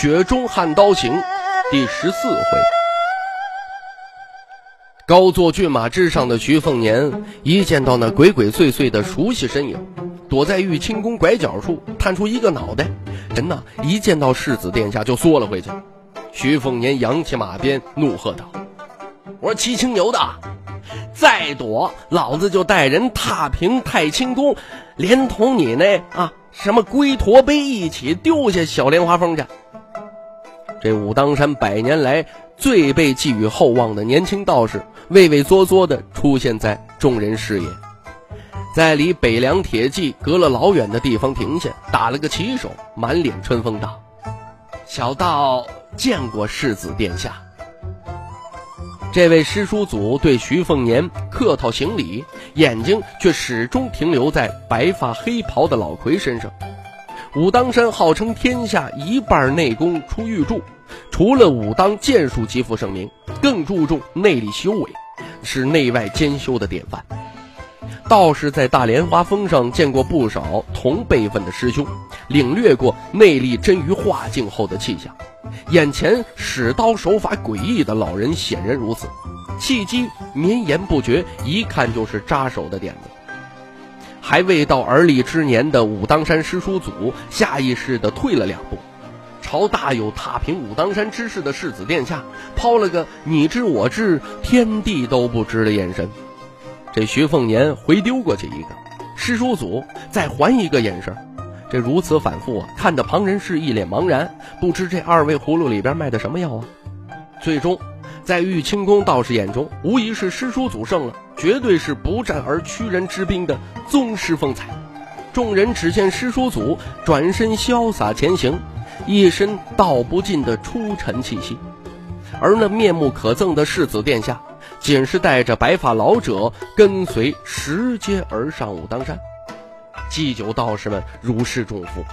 雪中悍刀行》第十四回，高坐骏马之上的徐凤年一见到那鬼鬼祟祟的熟悉身影，躲在玉清宫拐角处探出一个脑袋，人呐一见到世子殿下就缩了回去。徐凤年扬起马鞭，怒喝道：“我说七青牛的，再躲，老子就带人踏平太清宫，连同你那啊什么龟驼碑一起丢下小莲花峰去！”这武当山百年来最被寄予厚望的年轻道士，畏畏缩缩地出现在众人视野，在离北凉铁骑隔了老远的地方停下，打了个旗手，满脸春风道：“小道见过世子殿下。”这位师叔祖对徐凤年客套行礼，眼睛却始终停留在白发黑袍的老魁身上。武当山号称天下一半内功出玉柱，除了武当剑术极负盛名，更注重内力修为，是内外兼修的典范。道士在大莲花峰上见过不少同辈分的师兄，领略过内力臻于化境后的气象。眼前使刀手法诡异的老人显然如此，气机绵延不绝，一看就是扎手的点子。还未到而立之年的武当山师叔祖下意识地退了两步，朝大有踏平武当山之势的世子殿下抛了个你知我知、天地都不知的眼神。这徐凤年回丢过去一个，师叔祖再还一个眼神，这如此反复啊，看得旁人是一脸茫然，不知这二位葫芦里边卖的什么药啊。最终。在玉清宫道士眼中，无疑是师叔祖胜了，绝对是不战而屈人之兵的宗师风采。众人只见师叔祖转身潇洒前行，一身道不尽的出尘气息，而那面目可憎的世子殿下，仅是带着白发老者跟随拾阶而上武当山。祭酒道士们如释重负，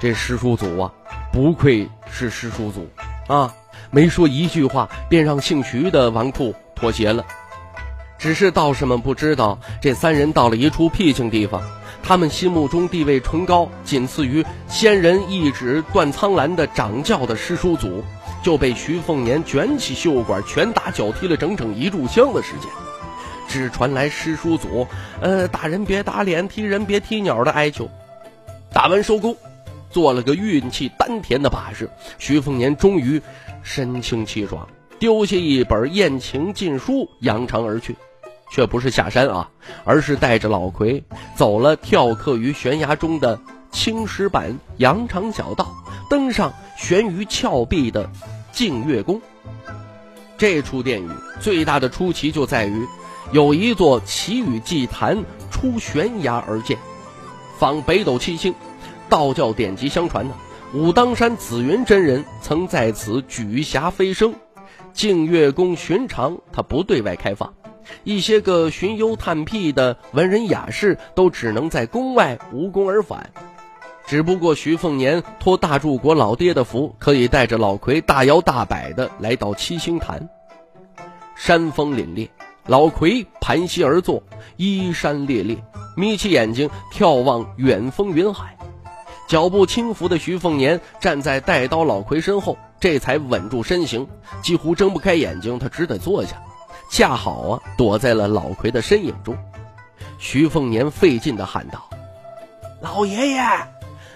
这师叔祖啊，不愧是师叔祖啊！没说一句话，便让姓徐的纨绔妥协了。只是道士们不知道，这三人到了一处僻静地方，他们心目中地位崇高，仅次于仙人一指断苍兰的掌教的师叔祖，就被徐凤年卷起袖管，拳打脚踢了整整一炷香的时间。只传来师叔祖：“呃，打人别打脸，踢人别踢鸟”的哀求。打完收工，做了个运气丹田的把式，徐凤年终于。神清气爽，丢下一本艳情禁书，扬长而去，却不是下山啊，而是带着老魁走了跳客于悬崖中的青石板羊肠小道，登上悬于峭壁的净月宫。这处殿宇最大的出奇就在于，有一座奇雨祭坛出悬崖而建，仿北斗七星，道教典籍相传呢。武当山紫云真人曾在此举匣飞升，净月宫寻常他不对外开放，一些个寻幽探僻的文人雅士都只能在宫外无功而返。只不过徐凤年托大柱国老爹的福，可以带着老魁大摇大摆的来到七星潭。山峰凛冽，老魁盘膝而坐，衣衫猎猎，眯起眼睛眺望远峰云海。脚步轻浮的徐凤年站在带刀老魁身后，这才稳住身形，几乎睁不开眼睛，他只得坐下，恰好啊躲在了老魁的身影中。徐凤年费劲地喊道：“老爷爷，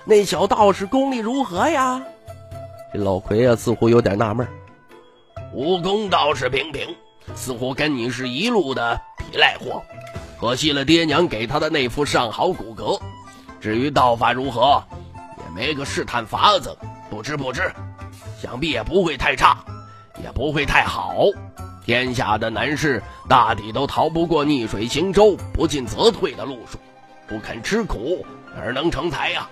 那小道士功力如何呀？”这老魁啊似乎有点纳闷：“武功倒是平平，似乎跟你是一路的皮赖货，可惜了爹娘给他的那副上好骨骼。至于道法如何？”也没个试探法子，不知不知，想必也不会太差，也不会太好。天下的难事，大抵都逃不过逆水行舟、不进则退的路数。不肯吃苦，哪能成才呀？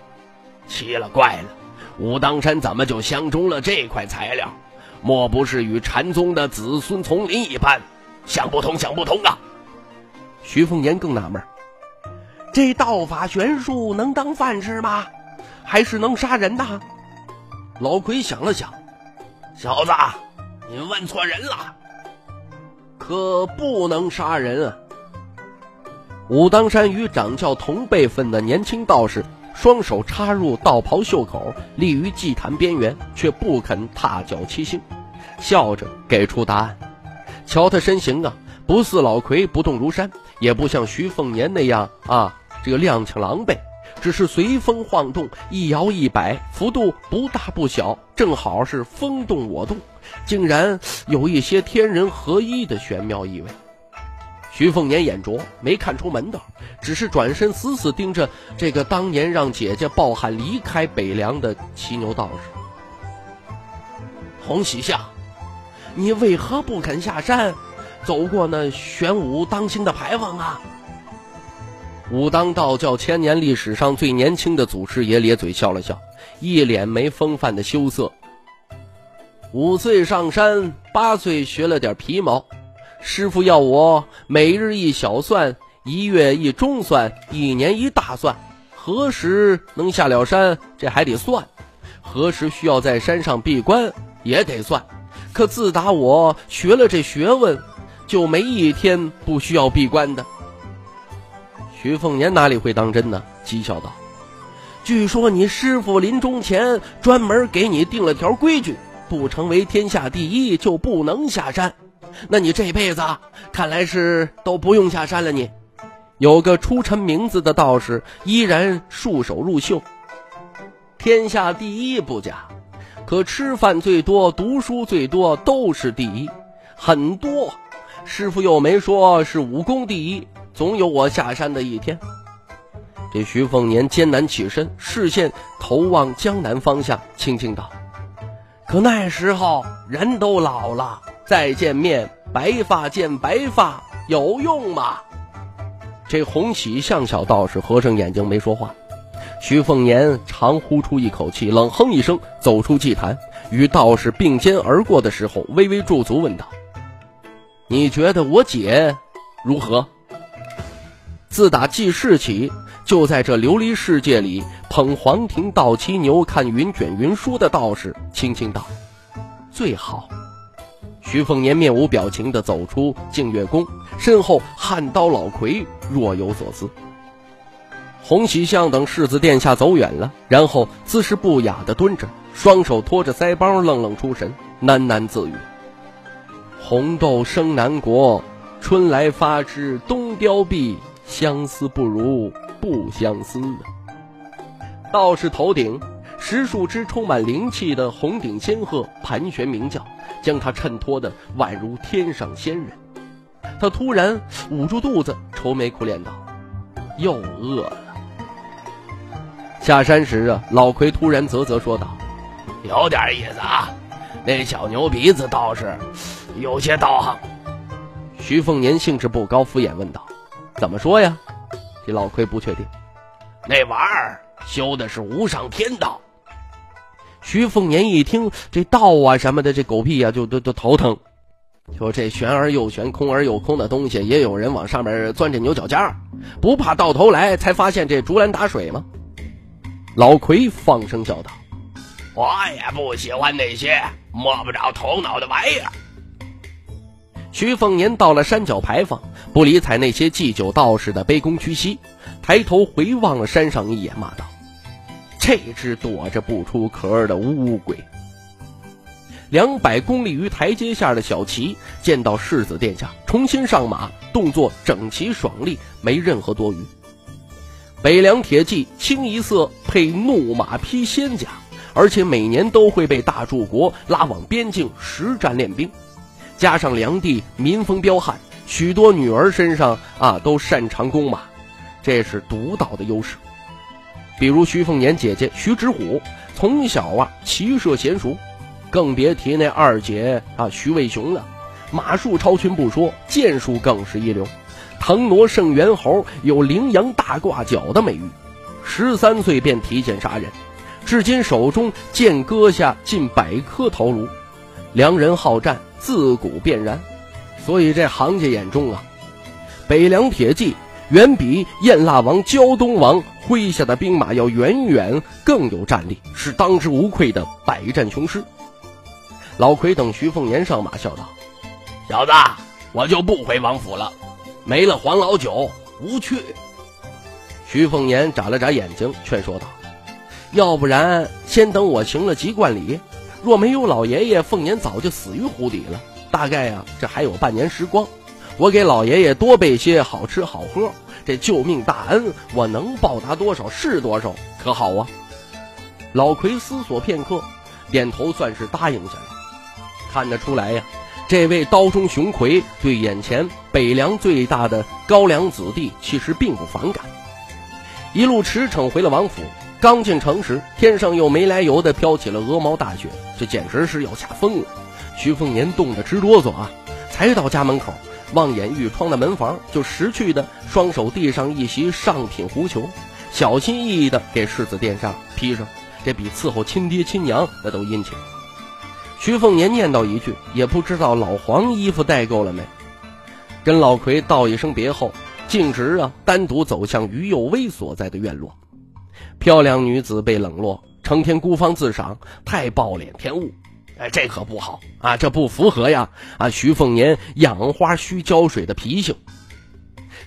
奇了怪了，武当山怎么就相中了这块材料？莫不是与禅宗的子孙丛林一般？想不通，想不通啊！徐凤年更纳闷，这道法玄术能当饭吃吗？还是能杀人的？老奎想了想，小子，你问错人了。可不能杀人啊！武当山与掌教同辈分的年轻道士，双手插入道袍袖口，立于祭坛边缘，却不肯踏脚七星，笑着给出答案。瞧他身形啊，不似老魁不动如山，也不像徐凤年那样啊，这个踉跄狼狈，只是随风晃动，一摇一摆，幅度不大不小，正好是风动我动，竟然有一些天人合一的玄妙意味。徐凤年眼拙，没看出门道，只是转身死死盯着这个当年让姐姐抱憾离开北凉的骑牛道士。洪喜相，你为何不肯下山，走过那玄武当心的牌坊啊？武当道教千年历史上最年轻的祖师爷咧嘴笑了笑，一脸没风范的羞涩。五岁上山，八岁学了点皮毛。师傅要我每日一小算，一月一中算，一年一大算。何时能下了山，这还得算；何时需要在山上闭关，也得算。可自打我学了这学问，就没一天不需要闭关的。徐凤年哪里会当真呢？讥笑道：“据说你师傅临终前专门给你定了条规矩，不成为天下第一就不能下山。”那你这辈子看来是都不用下山了。你有个出尘名字的道士，依然束手入袖。天下第一不假，可吃饭最多、读书最多都是第一，很多。师傅又没说是武功第一，总有我下山的一天。这徐凤年艰难起身，视线投望江南方向，轻轻道：“可那时候人都老了。”再见面，白发见白发，有用吗？这红喜向小道士合上眼睛没说话。徐凤年长呼出一口气，冷哼一声，走出祭坛，与道士并肩而过的时候，微微驻足，问道：“你觉得我姐如何？”自打记事起，就在这琉璃世界里捧黄庭道骑牛，看云卷云舒的道士，轻轻道：“最好。”徐凤年面无表情地走出净月宫，身后汉刀老魁若有所思。洪喜相等世子殿下走远了，然后姿势不雅地蹲着，双手托着腮帮，愣愣出神，喃喃自语：“红豆生南国，春来发枝冬凋敝，相思不如不相思。”道士头顶。十数只充满灵气的红顶仙鹤盘旋鸣叫，将他衬托的宛如天上仙人。他突然捂住肚子，愁眉苦脸道：“又饿了。”下山时啊，老奎突然啧啧说道：“有点意思啊，那小牛鼻子倒是有些道行。”徐凤年兴致不高，敷衍问道：“怎么说呀？”这老奎不确定。那玩意儿修的是无上天道。徐凤年一听这道啊什么的，这狗屁呀，就都都头疼。说这玄而又玄、空而又空的东西，也有人往上面钻这牛角尖儿，不怕到头来才发现这竹篮打水吗？老奎放声笑道：“我也不喜欢那些摸不着头脑的玩意儿。”徐凤年到了山脚牌坊，不理睬那些祭酒道士的卑躬屈膝，抬头回望了山上一眼，骂道。这只躲着不出壳的乌龟。两百公里于台阶下的小齐见到世子殿下重新上马，动作整齐爽利，没任何多余。北凉铁骑清一色配怒马披仙甲，而且每年都会被大柱国拉往边境实战练兵。加上梁地民风彪悍，许多女儿身上啊都擅长弓马，这是独到的优势。比如徐凤年姐姐徐芷虎，从小啊骑射娴熟，更别提那二姐啊徐渭雄了。马术超群不说，剑术更是一流。腾挪圣猿猴有羚羊大挂角的美誉，十三岁便提剑杀人，至今手中剑割下近百颗头颅，良人好战，自古便然。所以这行家眼中啊，北凉铁骑远比燕腊王胶东王麾下的兵马要远远更有战力，是当之无愧的百战雄师。老奎等徐凤年上马，笑道：“小子，我就不回王府了，没了黄老九，无趣。”徐凤年眨了眨眼睛，劝说道。要不然，先等我行了吉冠礼。若没有老爷爷，凤年早就死于湖底了。大概呀，这还有半年时光，我给老爷爷多备些好吃好喝。这救命大恩，我能报答多少是多少，可好啊？老奎思索片刻，点头，算是答应下来。看得出来呀，这位刀中雄魁对眼前北凉最大的高粱子弟其实并不反感。一路驰骋回了王府。刚进城时，天上又没来由的飘起了鹅毛大雪，这简直是要下疯了。徐凤年冻得直哆嗦啊！才到家门口，望眼欲穿的门房，就识趣的双手递上一袭上品狐裘，小心翼翼的给世子殿下披上，这比伺候亲爹亲娘那都殷勤。徐凤年念叨一句，也不知道老黄衣服带够了没，跟老奎道一声别后，径直啊单独走向于幼威所在的院落。漂亮女子被冷落，成天孤芳自赏，太暴殄天物。哎，这可不好啊！这不符合呀啊！徐凤年养花需浇水的脾性。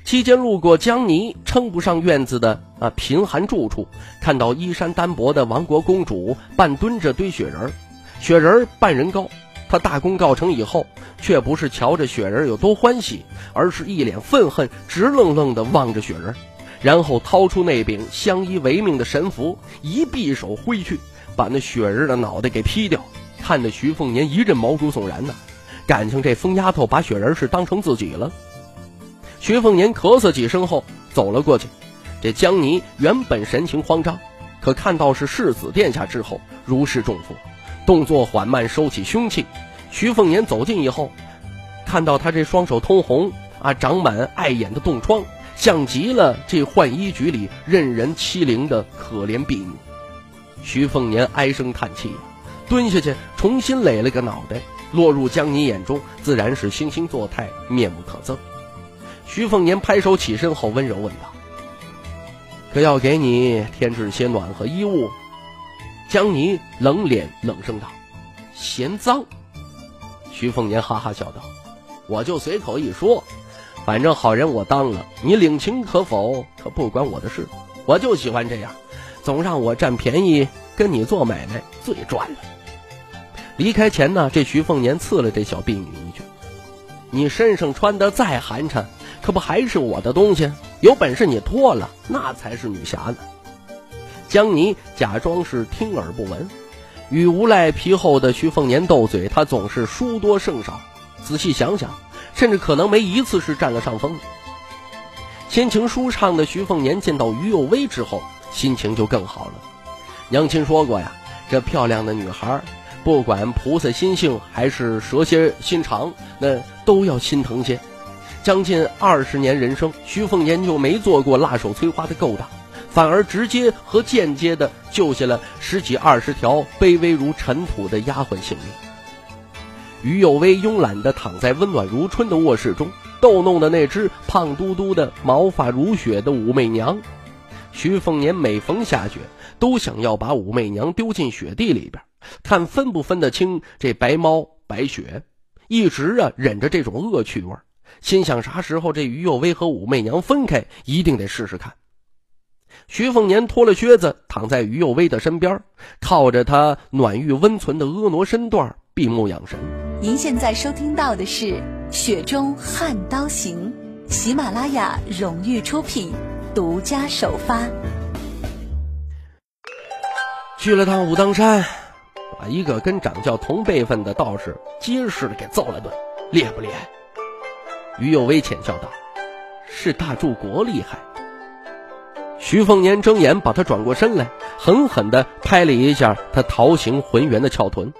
期间路过江泥称不上院子的啊贫寒住处，看到衣衫单薄的亡国公主半蹲着堆雪人，雪人半人高。他大功告成以后，却不是瞧着雪人有多欢喜，而是一脸愤恨，直愣愣地望着雪人。然后掏出那柄相依为命的神符，一匕首挥去，把那雪人的脑袋给劈掉。看得徐凤年一阵毛骨悚然呢，感情这疯丫头把雪人是当成自己了。徐凤年咳嗽几声后走了过去。这江泥原本神情慌张，可看到是世子殿下之后，如释重负，动作缓慢，收起凶器。徐凤年走近以后，看到他这双手通红啊，长满碍眼的冻疮。像极了这浣衣局里任人欺凌的可怜婢女，徐凤年唉声叹气，蹲下去重新垒了个脑袋，落入江泥眼中，自然是惺惺作态，面目可憎。徐凤年拍手起身后，温柔问道：“可要给你添置些暖和衣物？”江泥冷脸冷声道：“嫌脏。”徐凤年哈哈笑道：“我就随口一说。”反正好人我当了，你领情可否？可不关我的事。我就喜欢这样，总让我占便宜，跟你做买卖最赚了。离开前呢，这徐凤年刺了这小婢女一句：“你身上穿的再寒碜，可不还是我的东西？有本事你脱了，那才是女侠呢。”江泥假装是听而不闻，与无赖皮厚的徐凤年斗嘴，他总是输多胜少。仔细想想。甚至可能没一次是占了上风。心情舒畅的徐凤年见到于有薇之后，心情就更好了。娘亲说过呀，这漂亮的女孩，不管菩萨心性还是蛇蝎心肠，那都要心疼些。将近二十年人生，徐凤年就没做过辣手摧花的勾当，反而直接和间接的救下了十几二十条卑微如尘土的丫鬟性命。于有为慵懒地躺在温暖如春的卧室中，逗弄的那只胖嘟嘟的、毛发如雪的武媚娘。徐凤年每逢下雪，都想要把武媚娘丢进雪地里边，看分不分得清这白猫白雪。一直啊忍着这种恶趣味，心想啥时候这于幼威和武媚娘分开，一定得试试看。徐凤年脱了靴子，躺在于幼威的身边，靠着他暖玉温存的婀娜身段，闭目养神。您现在收听到的是《雪中悍刀行》，喜马拉雅荣誉出品，独家首发。去了趟武当山，把一个跟掌教同辈分的道士结实的给揍了顿，厉害不厉害？于有为浅笑道：“是大柱国厉害。”徐凤年睁眼把他转过身来，狠狠的拍了一下他桃形浑圆的翘臀。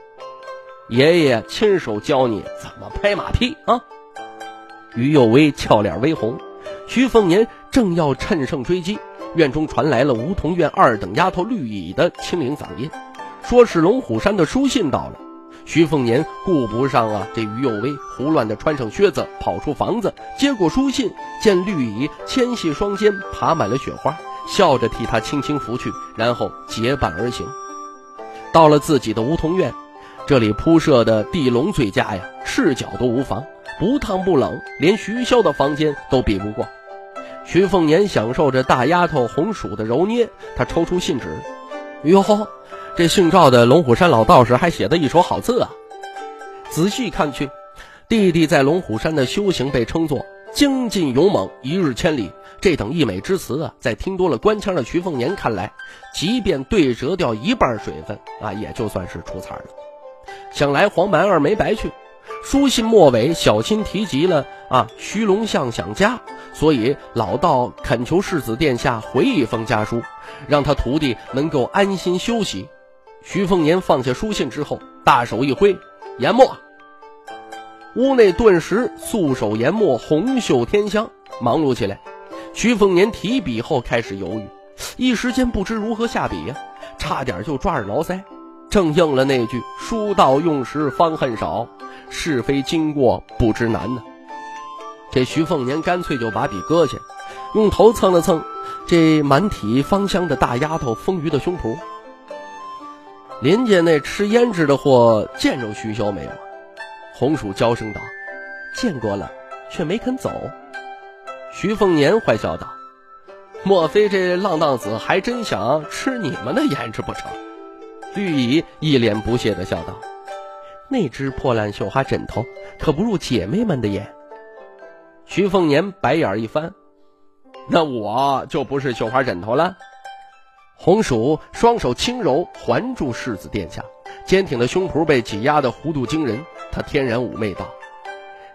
爷爷亲手教你怎么拍马屁啊！于有为俏脸微红，徐凤年正要趁胜追击，院中传来了梧桐院二等丫头绿蚁的清灵嗓音，说是龙虎山的书信到了。徐凤年顾不上啊，这于有威胡乱的穿上靴子跑出房子，接过书信，见绿蚁纤细双肩爬满了雪花，笑着替他轻轻拂去，然后结伴而行。到了自己的梧桐院，这里铺设的地笼最佳呀，赤脚都无妨，不烫不冷，连徐潇的房间都比不过。徐凤年享受着大丫头红薯的揉捏，他抽出信纸，哟，这姓赵的龙虎山老道士还写的一手好字啊！仔细看去，弟弟在龙虎山的修行被称作精进勇猛，一日千里。这等溢美之词啊，在听多了官腔的徐凤年看来，即便对折掉一半水分啊，也就算是出彩了。想来黄蛮儿没白去，书信末尾小心提及了啊，徐龙相想家，所以老道恳求世子殿下回一封家书，让他徒弟能够安心休息。徐凤年放下书信之后，大手一挥，研墨。屋内顿时素手研墨，红袖添香，忙碌起来。徐凤年提笔后开始犹豫，一时间不知如何下笔呀，差点就抓耳挠腮。正应了那句“书到用时方恨少，是非经过不知难”呢。这徐凤年干脆就把笔搁下，用头蹭了蹭这满体芳香的大丫头丰腴的胸脯。林家那吃胭脂的货见着徐潇没有？红薯娇声道：“见过了，却没肯走。”徐凤年坏笑道：“莫非这浪荡子还真想吃你们的胭脂不成？”绿蚁一脸不屑的笑道：“那只破烂绣花枕头可不入姐妹们的眼。”徐凤年白眼一翻：“那我就不是绣花枕头了。”红薯双手轻柔环住世子殿下，坚挺的胸脯被挤压的弧度惊人。他天然妩媚道：“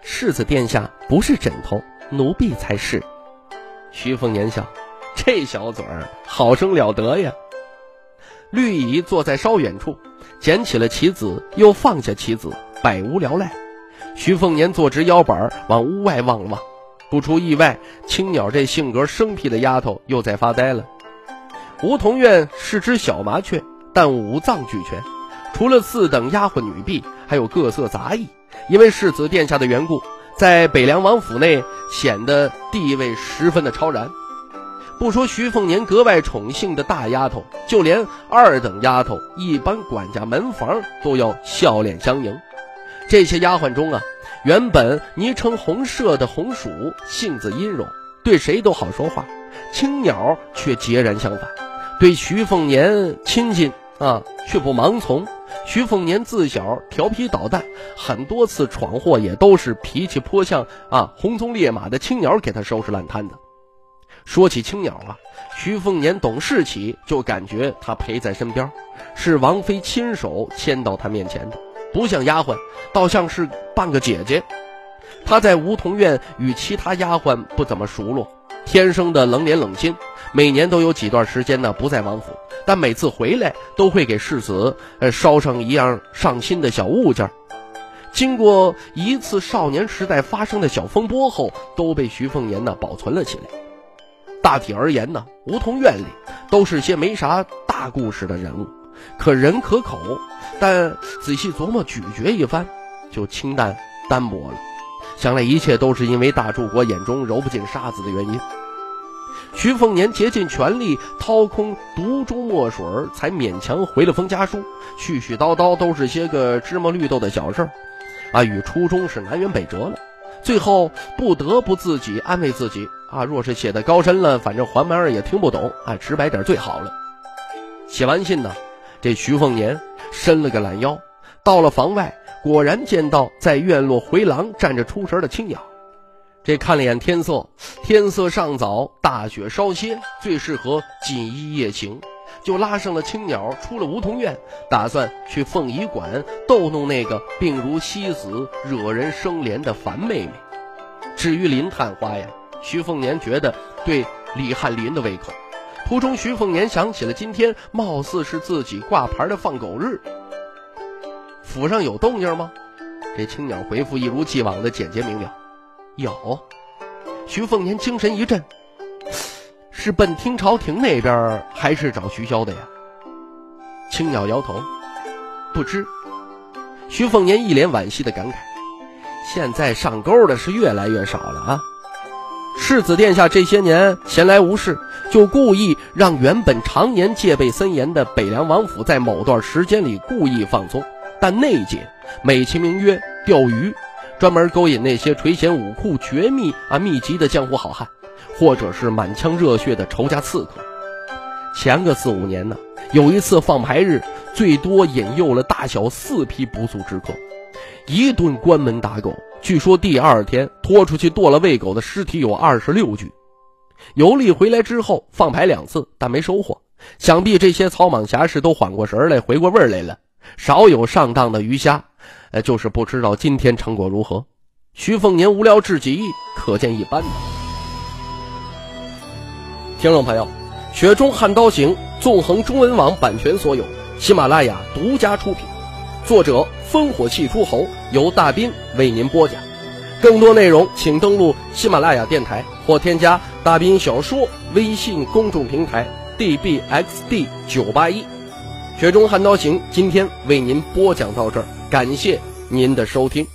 世子殿下不是枕头，奴婢才是。”徐凤年笑：“这小嘴儿好生了得呀。”绿蚁坐在稍远处，捡起了棋子，又放下棋子，百无聊赖。徐凤年坐直腰板，往屋外望了望，不出意外，青鸟这性格生僻的丫头又在发呆了。梧桐院是只小麻雀，但五脏俱全，除了四等丫鬟女婢，还有各色杂役。因为世子殿下的缘故，在北凉王府内显得地位十分的超然。不说徐凤年格外宠幸的大丫头，就连二等丫头、一般管家、门房都要笑脸相迎。这些丫鬟中啊，原本昵称红麝的红薯，性子阴柔，对谁都好说话；青鸟却截然相反。对徐凤年亲近啊，却不盲从。徐凤年自小调皮捣蛋，很多次闯祸也都是脾气颇像啊红鬃烈马的青鸟给他收拾烂摊子。说起青鸟啊，徐凤年懂事起就感觉他陪在身边，是王妃亲手牵到他面前的，不像丫鬟，倒像是半个姐姐。他在梧桐院与其他丫鬟不怎么熟络，天生的冷脸冷心。每年都有几段时间呢不在王府，但每次回来都会给世子呃捎上一样上心的小物件。经过一次少年时代发生的小风波后，都被徐凤年呢保存了起来。大体而言呢，梧桐院里都是些没啥大故事的人物，可人可口，但仔细琢磨咀嚼一番，就清淡单薄了。想来一切都是因为大柱国眼中揉不进沙子的原因。徐凤年竭尽全力掏空毒中墨水，才勉强回了封家书。絮絮叨叨都是些个芝麻绿豆的小事儿，啊，与初衷是南辕北辙了。最后不得不自己安慰自己：啊，若是写的高深了，反正黄蛮儿也听不懂，啊，直白点最好了。写完信呢，这徐凤年伸了个懒腰，到了房外，果然见到在院落回廊站着出神的青鸟。这看了眼天色，天色尚早，大雪稍歇，最适合锦衣夜行，就拉上了青鸟，出了梧桐院，打算去凤仪馆逗弄那个病如西子、惹人生怜的樊妹妹。至于林探花呀，徐凤年觉得对李翰林的胃口。途中，徐凤年想起了今天貌似是自己挂牌的放狗日，府上有动静吗？这青鸟回复一如既往的简洁明了。有，徐凤年精神一振，是奔听朝廷那边，还是找徐骁的呀？青鸟摇头，不知。徐凤年一脸惋惜的感慨：现在上钩的是越来越少了啊！世子殿下这些年闲来无事，就故意让原本常年戒备森严的北凉王府在某段时间里故意放松，但内奸美其名曰钓鱼，专门勾引那些垂涎武库绝密啊秘籍的江湖好汉。或者是满腔热血的仇家刺客。前个四五年呢，有一次放牌日，最多引诱了大小四批不速之客，一顿关门打狗。据说第二天拖出去剁了喂狗的尸体有二十六具。游历回来之后放牌两次，但没收获。想必这些草莽侠士都缓过神来，回过味来了，少有上当的鱼虾。呃，就是不知道今天成果如何。徐凤年无聊至极，可见一斑。听众朋友，《雪中悍刀行》纵横中文网版权所有，喜马拉雅独家出品，作者烽火戏诸侯，由大斌为您播讲。更多内容请登录喜马拉雅电台或添加大斌小说微信公众平台 dbxd 九八一。《雪中悍刀行》今天为您播讲到这儿，感谢您的收听。